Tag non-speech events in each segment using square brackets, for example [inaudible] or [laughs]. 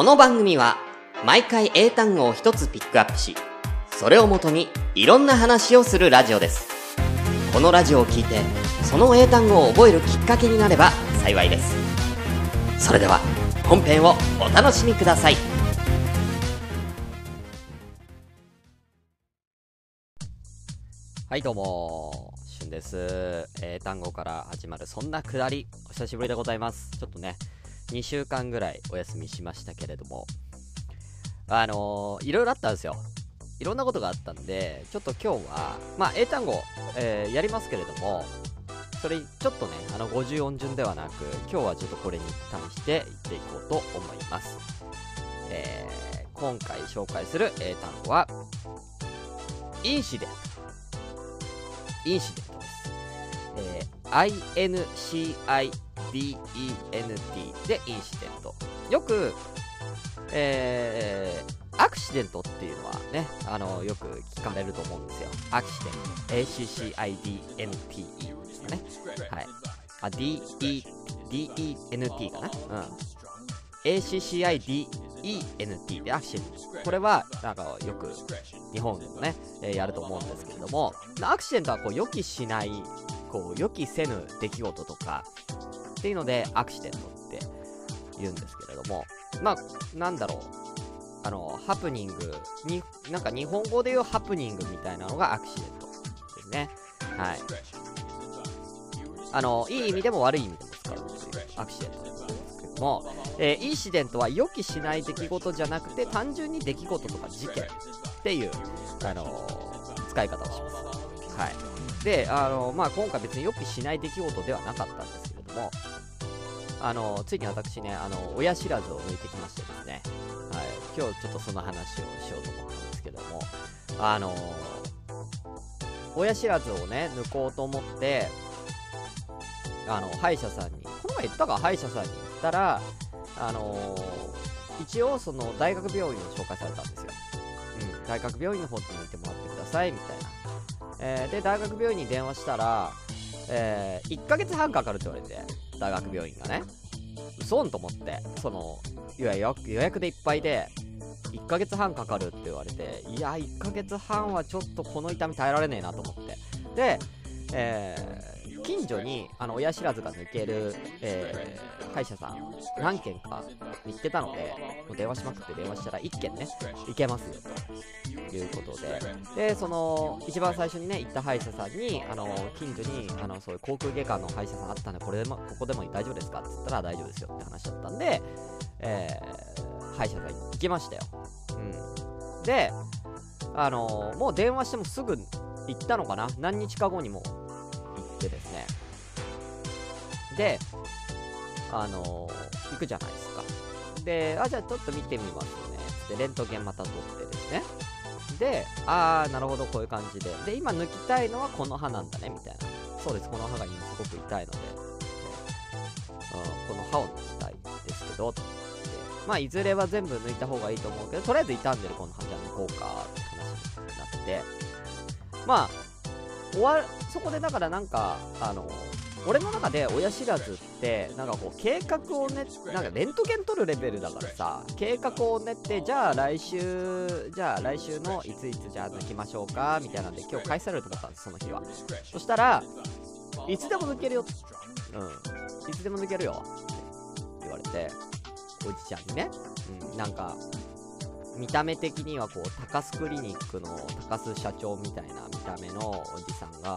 この番組は毎回英単語を一つピックアップしそれをもとにいろんな話をするラジオです。このラジオを聞いてその英単語を覚えるきっかけになれば幸いです。それでは本編をお楽しみください。はいどうもしゅんです。英単語から始まるそんなくだりお久しぶりでございます。ちょっとね2週間ぐらいお休みしましたけれどもあのー、いろいろあったんですよいろんなことがあったんで、ちょっと今日は、まあ、英単語、えー、やりますけれども、それ、ちょっとね、あの、50音順ではなく、今日はちょっとこれに対していっていこうと思います。えー、今回紹介する英単語は、インシデント。インシデントです。えー、INCIDENT でインシデント。よく、えー、アクシデントっていうのはね、あの、よく聞かれると思うんですよ。アクシデント。ACCIDNTE ですかね。はい。あ、DE、DENT かなうん。ACCIDENT でアクシデント。これは、なんかよく日本でもね、えー、やると思うんですけれども、アクシデントはこう予期しない、こう予期せぬ出来事とか、っていうので、アクシデントって言うんですけれども、まあ、なんだろう。あの、ハプニングに、なんか日本語で言うハプニングみたいなのがアクシデントですね。はい。あの、いい意味でも悪い意味でも使うというアクシデントですけども、えー、インシデントは予期しない出来事じゃなくて、単純に出来事とか事件っていう、あのー、使い方をします。はい。で、あの、まあ、今回別に予期しない出来事ではなかったんですけれども、あのついに私ね、あの親知らずを抜いてきましてですね、はい、今日ちょっとその話をしようと思ったんですけども、あの親知らずをね、抜こうと思って、あの歯医者さんに、この前言ったか、歯医者さんに行ったら、あの一応、その大学病院を紹介されたんですよ。うん、大学病院の方に行ってもらってくださいみたいな。えー、で、大学病院に電話したら、えー、1ヶ月半かかるって言われて、大学病院がね。嘘んと思って、その、いや予約でいっぱいで、1ヶ月半かかるって言われて、いや、1ヶ月半はちょっとこの痛み耐えられねえなと思って。で、えー、近所に、あの、親知らずが抜ける、えー、歯医者さん、何軒か見つけたので、もう電話しまくって電話したら1軒ね、行けますよ、ということで。で、その、一番最初にね、行った歯医者さんに、あの、近所に、あの、そういう航空外科の歯医者さんあったんで、これでも、ここでも大丈夫ですか？って言ったら大丈夫ですよって話だったんで、えー、歯医者さん行きましたよ。うん。で、あのもう電話してもすぐ行ったのかな？何日か後にもってですね。であのー、行くじゃないですか。であじゃあちょっと見てみますね。つってレントゲンまた撮ってですね。でああなるほどこういう感じで。で今抜きたいのはこの歯なんだねみたいな。そうです。この歯が今すごく痛いので、うん、この歯を抜きたいですけど。ってまあいずれは全部抜いた方がいいと思うけどとりあえず傷んでるこの歯じゃ抜こうかって話になって。まあ終わそこでだからなんかあの俺の中で親知らずってなんかこう計画をねなんかレントゲン取るレベルだからさ計画を練ってじゃあ来週じゃあ来週のいついつじゃあ抜きましょうかみたいなんで今日返されると思ったんですその日は。そしたらいつでも抜けるよ。うん。いつでも抜けるよ。って言われておじちゃんにね、うん、なんか見た目的にはこう高須クリニックの高須社長みたいな見た目のおじさんが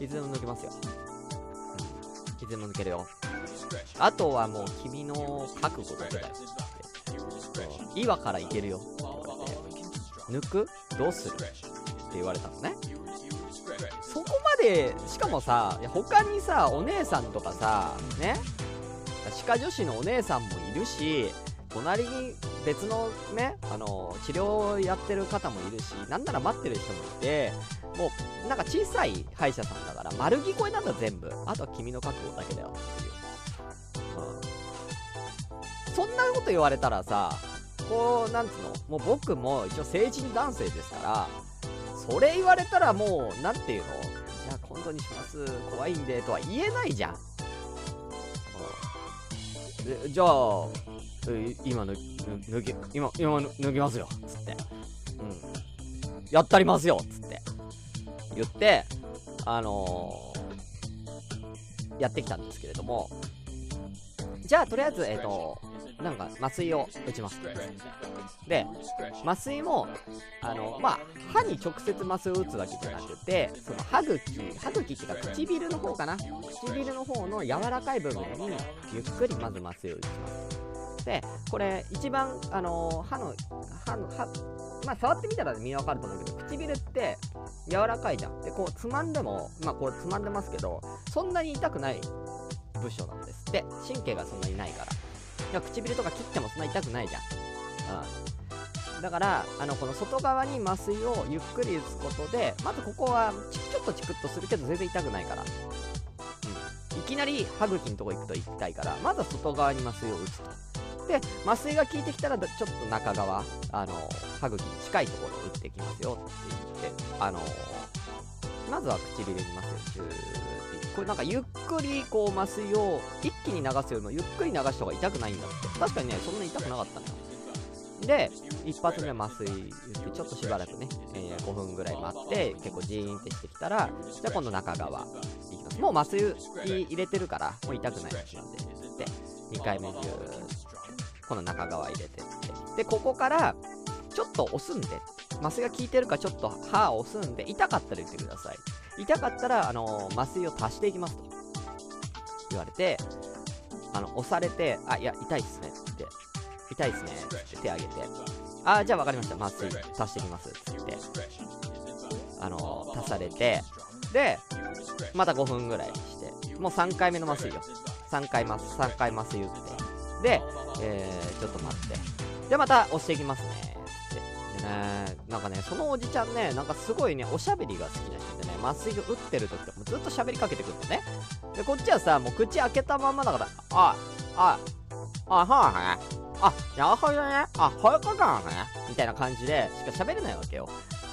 いつでも抜けますよ、うん、いつでも抜けるよ。あとはもう君の覚悟だけだよって岩からいけるよ。って言われて抜く？どうする？って言われたのね。そこまでしかもさ他にさお姉さんとかさね。歯科女子のお姉さんもいるし隣に別のね、あの治療をやってる方もいるし、なんなら待ってる人もいて、もう、なんか小さい歯医者さんだから、丸聞こえなんだ全部。あとは君の覚悟だけだよっていう。うん。そんなこと言われたらさ、こう、なんつうの、もう僕も一応成人男性ですから、それ言われたらもう、なんていうの？じゃあ今度にします、怖いんで、とは言えないじゃん。うん、じゃあ、今の脱ぎ今今脱ぎますよつって。うん。やったりますよつって言ってあのー、やってきたんですけれども。じゃあとりあえずえっ、ー、となんか麻酔を打ちます。で麻酔もあのまあ歯に直接麻酔を打つわけじゃなくてその歯茎歯茎っていうか唇の方かな。唇の方の柔らかい部分にゆっくりまず麻酔を打ちます。でこれ一番あの歯の歯の歯まあ触ってみたら見分かると思うけど唇って柔らかいじゃんでこうつまんでもまあこれつまんでますけどそんなに痛くない部署なんですって神経がそんなにないからいや唇とか切ってもそんな痛くないじゃん。うん。だから、あの、この外側に麻酔をゆっくり打つことで、まずここはちちょっとチクッとするけど全然痛くないから。うん。いきなり歯茎のとこ行くと痛いから、まずは外側に麻酔を打つと。で、麻酔が効いてきたら、ちょっと中側、あの、歯茎に近いところを打っていきますよって言って、あのまずは唇に麻酔をジューこれなんかゆっくりこう麻酔を一気に流すよりもゆっくり流した方が痛くないんだって。確かにねそんなに痛くなかったのよ。で一発目麻酔言ってちょっとしばらくね、えー、5分ぐらい待って結構ジーンってしてきたらじゃあ今度中側いきます。もう麻酔入れてるからもう痛くないやつなんでで2回目中今度中側入れてって。でここからちょっと押すんで麻酔が効いてるかちょっと歯を押すんで痛かったら言ってください。痛かったら、あのー、麻酔を足していきますと。言われて、あの、押されて、あ、いや、痛いっすねって、痛いっすねって手挙げて、あ、じゃあ分かりました、麻酔足していきますってって、あのー、足されて、で、また5分ぐらいして、もう3回目の麻酔よ。3回麻、3回麻酔打って、で、えー、ちょっと待って、で、また押していきますね。ねなんかね、そのおじちゃんね、なんかすごいね、おしゃべりが好きな人でね、麻酔を打ってる時とかもずっと喋りかけてくるのね。で、こっちはさ、もう口開けたままだから、あ、あ、あ、はい、あ、なるほどね。あ、こういうことなのね。みたいな感じでしか喋れないわけよ。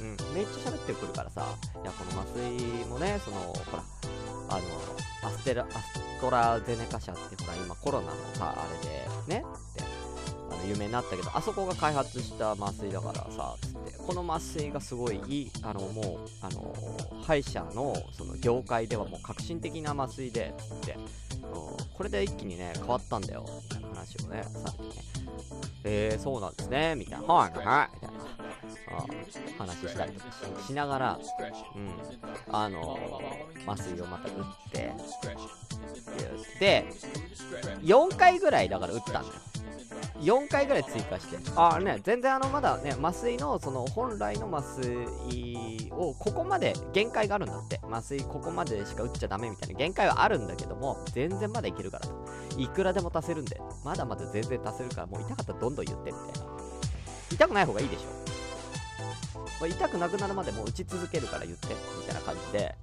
うん、めっちゃ喋ってくるからさ、いや、この麻酔もね、その、ほら、あの、アステラ、アストラゼネカ社ってほら、今コロナのさ、あれで、ね、ってあの有名になったけど、あそこが開発した麻酔だからさ、つって、この麻酔がすごいいい、あの、もう、あの、歯医者の、その業界ではもう革新的な麻酔で、つって、これで一気にね、変わったんだよ、みたいな話をね、さっきね、えー、そうなんですね、みたいな、はい、はい、みたいな。あ話したりとかししながら、うん、あの、麻酔をまた打って、で、4回ぐらいだから打ったんだよ。4回ぐらい追加して。ああね、全然あの、まだね、麻酔の、その、本来の麻酔を、ここまで限界があるんだって。麻酔ここまでしか打っちゃダメみたいな限界はあるんだけども、全然まだいけるからと。いくらでも足せるんで、まだまだ全然足せるから、もう痛かったらどんどん言ってみたいな。痛くない方がいいでしょ。痛くなくなるまでもう打ち続けるから言って、みたいな感じで、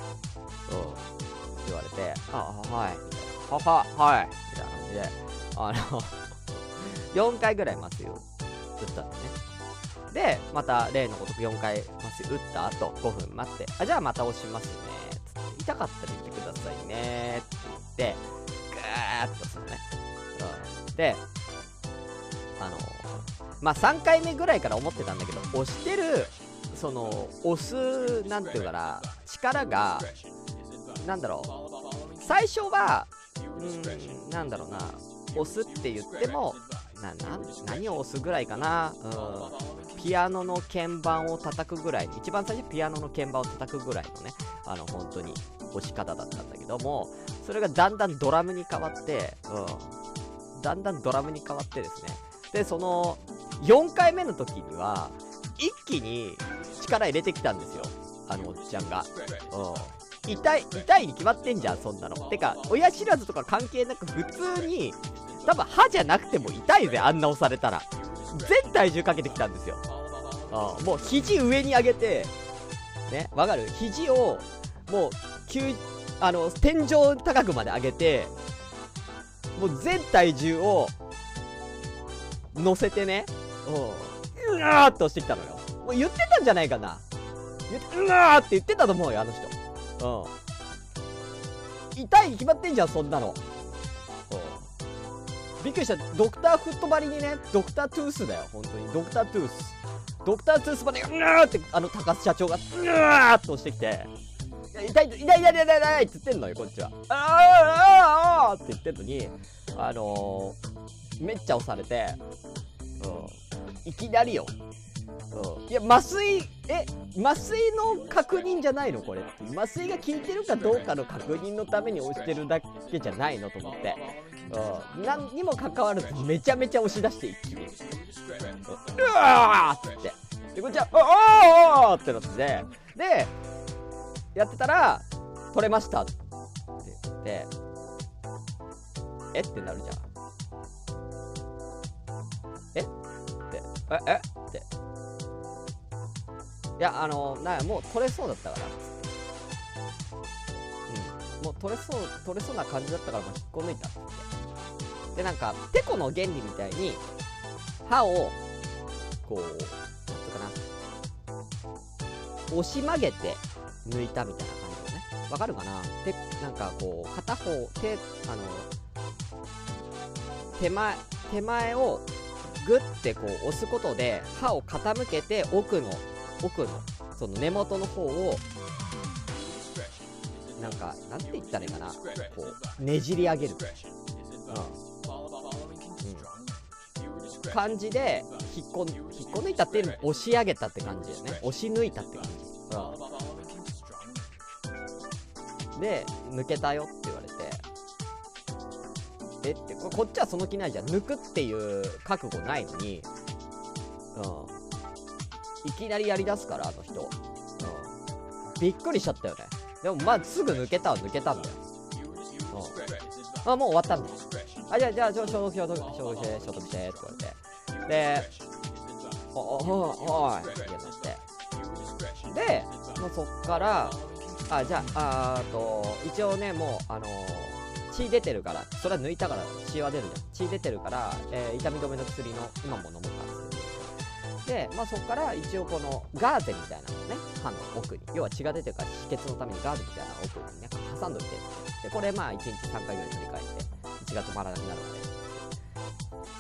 そう、言われて、あ、はい、みたいな。はは、はい、みたいな感じで、あの [laughs] 4回ぐらい麻酔を打ったんだね。で、また例のごとく4回麻酔打った後、5分待って、あ、じゃあまた押しますね。つって痛かったら言ってくださいね。って言って、ぐーっとするね。うん。で、あのまあ、3回目ぐらいから思ってたんだけど、押してる、その、押す、なんていうかな、力が、なんだろう、最初は、うん、なんだろうな、押すって言っても、な、な、何を押すぐらいかなうん。ピアノの鍵盤を叩くぐらい、一番最初ピアノの鍵盤を叩くぐらいのね、あの、本当に押し方だったんだけども、それがだんだんドラムに変わって、うん。だんだんドラムに変わってですね。で、その、4回目の時には、一気に力入れてきたんですよ。あのおっちゃんが。うん。痛い、痛いに決まってんじゃん、そんなの。てか、親知らずとか関係なく普通に多分歯じゃなくても痛いぜ、あんな押されたら。全体重かけてきたんですよ。あもう肘上に上げて、ね、わかる？肘を、もう、急、あの、天井高くまで上げて、もう全体重を、乗せてね、うん、うわーって押してきたのよ。もう言ってたんじゃないかな。うわーって言ってたと思うよ、あの人。うん。痛いに決まってんじゃん、そんなの。びっくりした。ドクターフット張りにねドクタートゥースだよ本当に。ドクタートゥース。ドクタートゥースまでうーってあの高須社長がうわーっと押してきて。痛い痛い痛い痛い痛い痛い痛いって言ってんのよこっちは。あーあーあーって言ってんのにあのー、めっちゃ押されて。うん。いきなりようん。いや麻酔え麻酔の確認じゃないの？これ麻酔が効いてるかどうかの確認のために押してるだけじゃないのと思って。うん。何にもかかわらずめちゃめちゃ押し出して一気にう。わーっつって。でこっちは「おおお!」ってなって。でやってたら「取れました」って言って「え？っ?」てなるじゃん。え？って。え？え？いやあのなもう取れそうだったから。うん。もう取れそう取れそうな感じだったからもう引っこ抜いたってでなんかてこの原理みたいに歯をこうなんていうかな。押し曲げて抜いたみたいな感じのね。わかるかな？でなんかこう片方手あの手前手前をグッてこう押すことで歯を傾けて奥の奥のその根元の方をなんかなんて言ったらいいかな。こうねじり上げる、うん。うん、感じで引っこ引っこ抜いたっていうの押し上げたって感じだよね。押し抜いたって感じ、うん、で抜けたよって言われて。えってここっちはその気ないじゃん。抜くっていう覚悟ないのに。うん。いきなりやりだすからあの人、うん、びっくりしちゃったよね。でもまあすぐ抜けたは抜けたんだよ、うん、あもう終わったんだ。よあじゃあじゃあ消毒消毒消毒して消毒してって言われて。でおおおおいってなって。でもうそっからあじゃああと一応ねもうあのー血出てるからそれは抜いたから血は出るじゃん。血出てるから、えー、痛み止めの薬の今も飲むでまあそこから一応このガーゼみたいなのをね歯の奥に。要は血が出てるから止血のためにガーゼみたいなのを奥にね挟んどいてでこれまあ1日3回ぐらい取り替えて血が止まらなくなるまで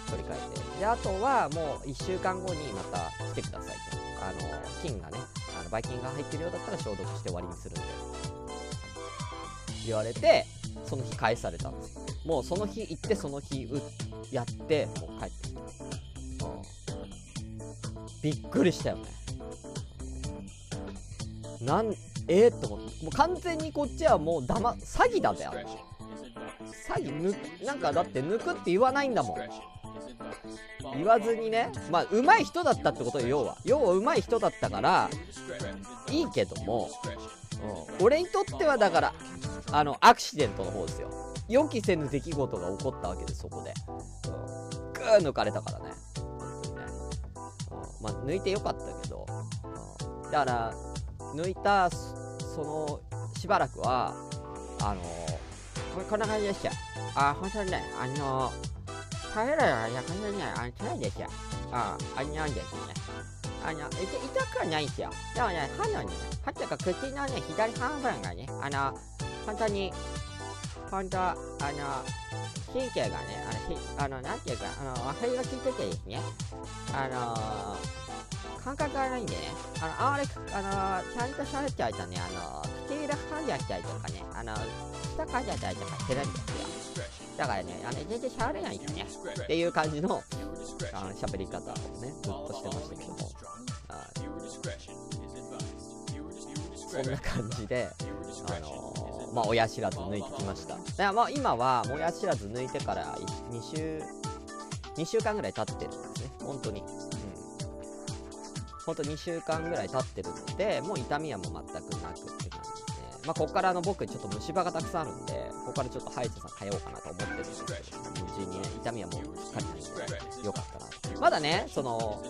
取り替えて。であとはもう1週間後にまた来てくださいと。あの菌がねあのばい菌が入ってるようだったら消毒して終わりにするんで。言われてその日返されたんですよ。もうその日行ってその日やってもう帰って、びっくりしたよね。なんえー、と思って。もう完全にこっちはもうだま詐欺だぜあれ。詐欺ぬなんかだって抜くって言わないんだもん。言わずにね。まあ上手い人だったってことよ要は。要は上手い人だったからいいけども、うん、俺にとってはだからあのアクシデントの方ですよ。予期せぬ出来事が起こったわけですそこで、うん、グー抜かれたからね、まあ抜いてよかったけど、だから抜いたそのしばらくはあのここんな感じでした。あ本当にねあの食べるような感じにはあの辛いですよああのですねあの痛くはないんですよ。でもね歯のね歯というか口のね左半分がねあの本当に、本当、あの、神経がね、あの、あのなんていうか、あの、和平が効いててですね、あの感覚がないんでね、あの、あまり、あのちゃんと喋っちゃうとね、あの、唇噛んじゃったりとかね、あの、舌噛んじゃったりとかしてるんですよ。だからね、あの全然喋れないんですね。っていう感じの、あの、喋り方をね、ずっとしてましたけども。そんな感じで、あのまあ、親知らず抜いてきました。だからまあ今は、親知らず抜いてから2週、2週間ぐらい経ってるんですね。本当に。うん。本当2週間ぐらい経ってるので、もう痛みはもう全くなくって感じで。まあ、ここからの僕、ちょっと虫歯がたくさんあるんで、ここからちょっと歯医者さん通おうかなと思ってるんですけど、無事にね、痛みはもうしっかりないんで、よかったなと。まだね、その、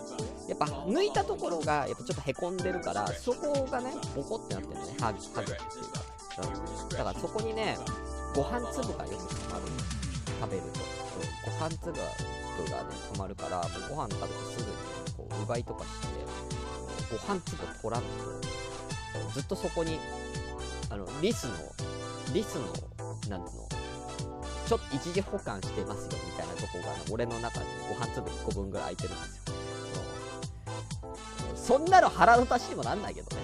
やっぱ抜いたところが、やっぱちょっとへこんでるから、そこがね、ボコってなってるね、歯、歯ぐっていうか。だからそこにね、ご飯粒がよく溜まる。食べると。ご飯粒がね、溜まるから、もうご飯食べてすぐに、こう、うがいとかして、ご飯粒取らんと、ずっとそこに、あの、リスの、リスの、なんつうの、ちょっと一時保管してますよみたいなとこが、ね、俺の中でご飯粒1個分ぐらい空いてるんですよ、うん、そんなの腹の足しにもなんないけどね。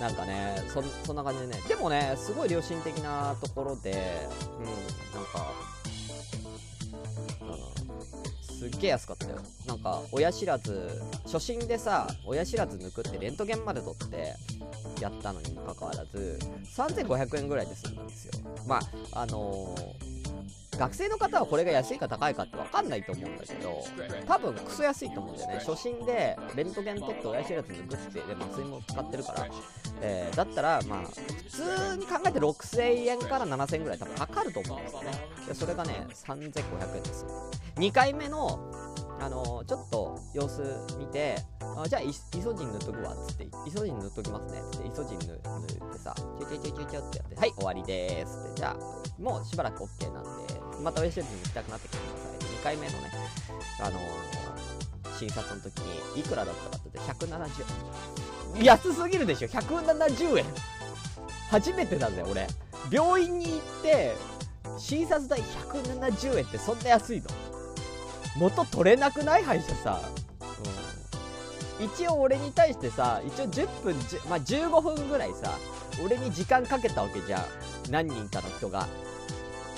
なんかねそそんな感じでね。でもねすごい良心的なところでうんなんかすっげえ安かったよ。なんか親知らず初心でさ親知らず抜くってレントゲンまで取ってやったのにもかかわらず3500円ぐらいで済んだんですよ。まああのー、学生の方はこれが安いか高いかって分かんないと思うんだけど多分クソ安いと思うんだよね初心でレントゲン取って親知らず抜くってで麻酔も使ってるからえー、だったら、まあ、普通に考えて6000円から7000円ぐらい多分かかると思うんですよね。でそれがね、3500円です。2回目の、あのー、ちょっと様子見て、あじゃあイ、イソジン塗っとくわっ、つって、イソジン塗っときますね、つって、イソジン塗ってさ、ちょちょちょちょちょってやって、はい、終わりでーすって、じゃあ、もうしばらく OK なんで、また親知らずに行きたくなってきてください。2回目のね、あのー、診察の時に、いくらだったかって言って、170円。安すぎるでしょ。170円。初めてだよ俺。病院に行って診察代170円ってそんな安いの？元取れなくない？歯医者さ、うん、一応俺に対してさ一応10分10まあ、15分ぐらいさ俺に時間かけたわけじゃん。何人かの人が。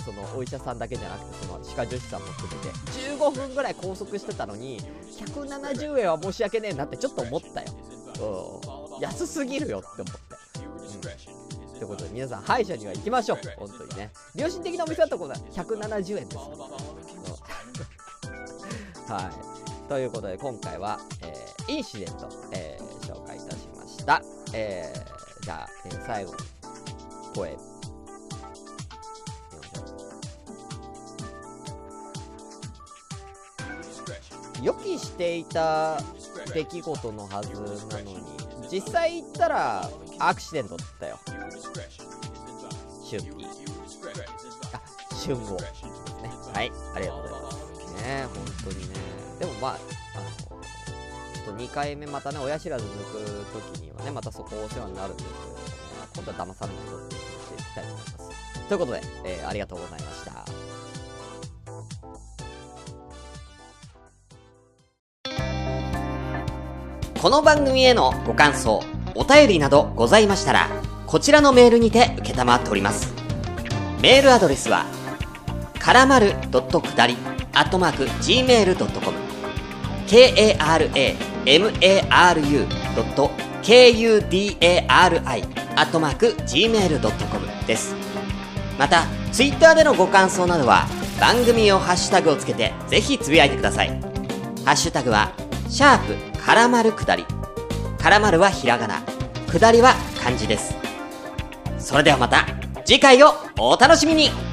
そのお医者さんだけじゃなくてその歯科助手さんも含めて15分ぐらい拘束してたのに170円は申し訳ねえなってちょっと思ったよ。うん、安すぎるよって思って。うん、ってことで皆さん歯医者には行きましょう。本当にね。良心的なお店だところ170円です、うん、[laughs] はい。ということで今回は、えー、インシデント、えー、紹介いたしました、えー、じゃあ、えー、最後声予期していた出来事のはずなのに実際行ったらアクシデントだったよ。春季あ春号ですね。はい。ありがとうございます。ね。本当にね。でもまああのちょっと2回目またね親知らず抜く時にはねまたそこお世話になるんですけどね。今度は騙されないぞっていう気持ちでいきたいと思います。ということで、えー、ありがとうございましこの番組へのご感想、お便りなどございましたら、こちらのメールにて受っております。メールアドレスは、からまるくだり、アットマーク、gmail.com、k-a-r-a-m-a-r-u.kudari、アットマーク、gmail.com です。また、ツイッターでのご感想などは、番組をハッシュタグをつけて、ぜひつぶやいてください。ハッシュタグは、シャープ絡まる下り。絡まるはひらがな。下りは漢字です。それではまた次回をお楽しみに。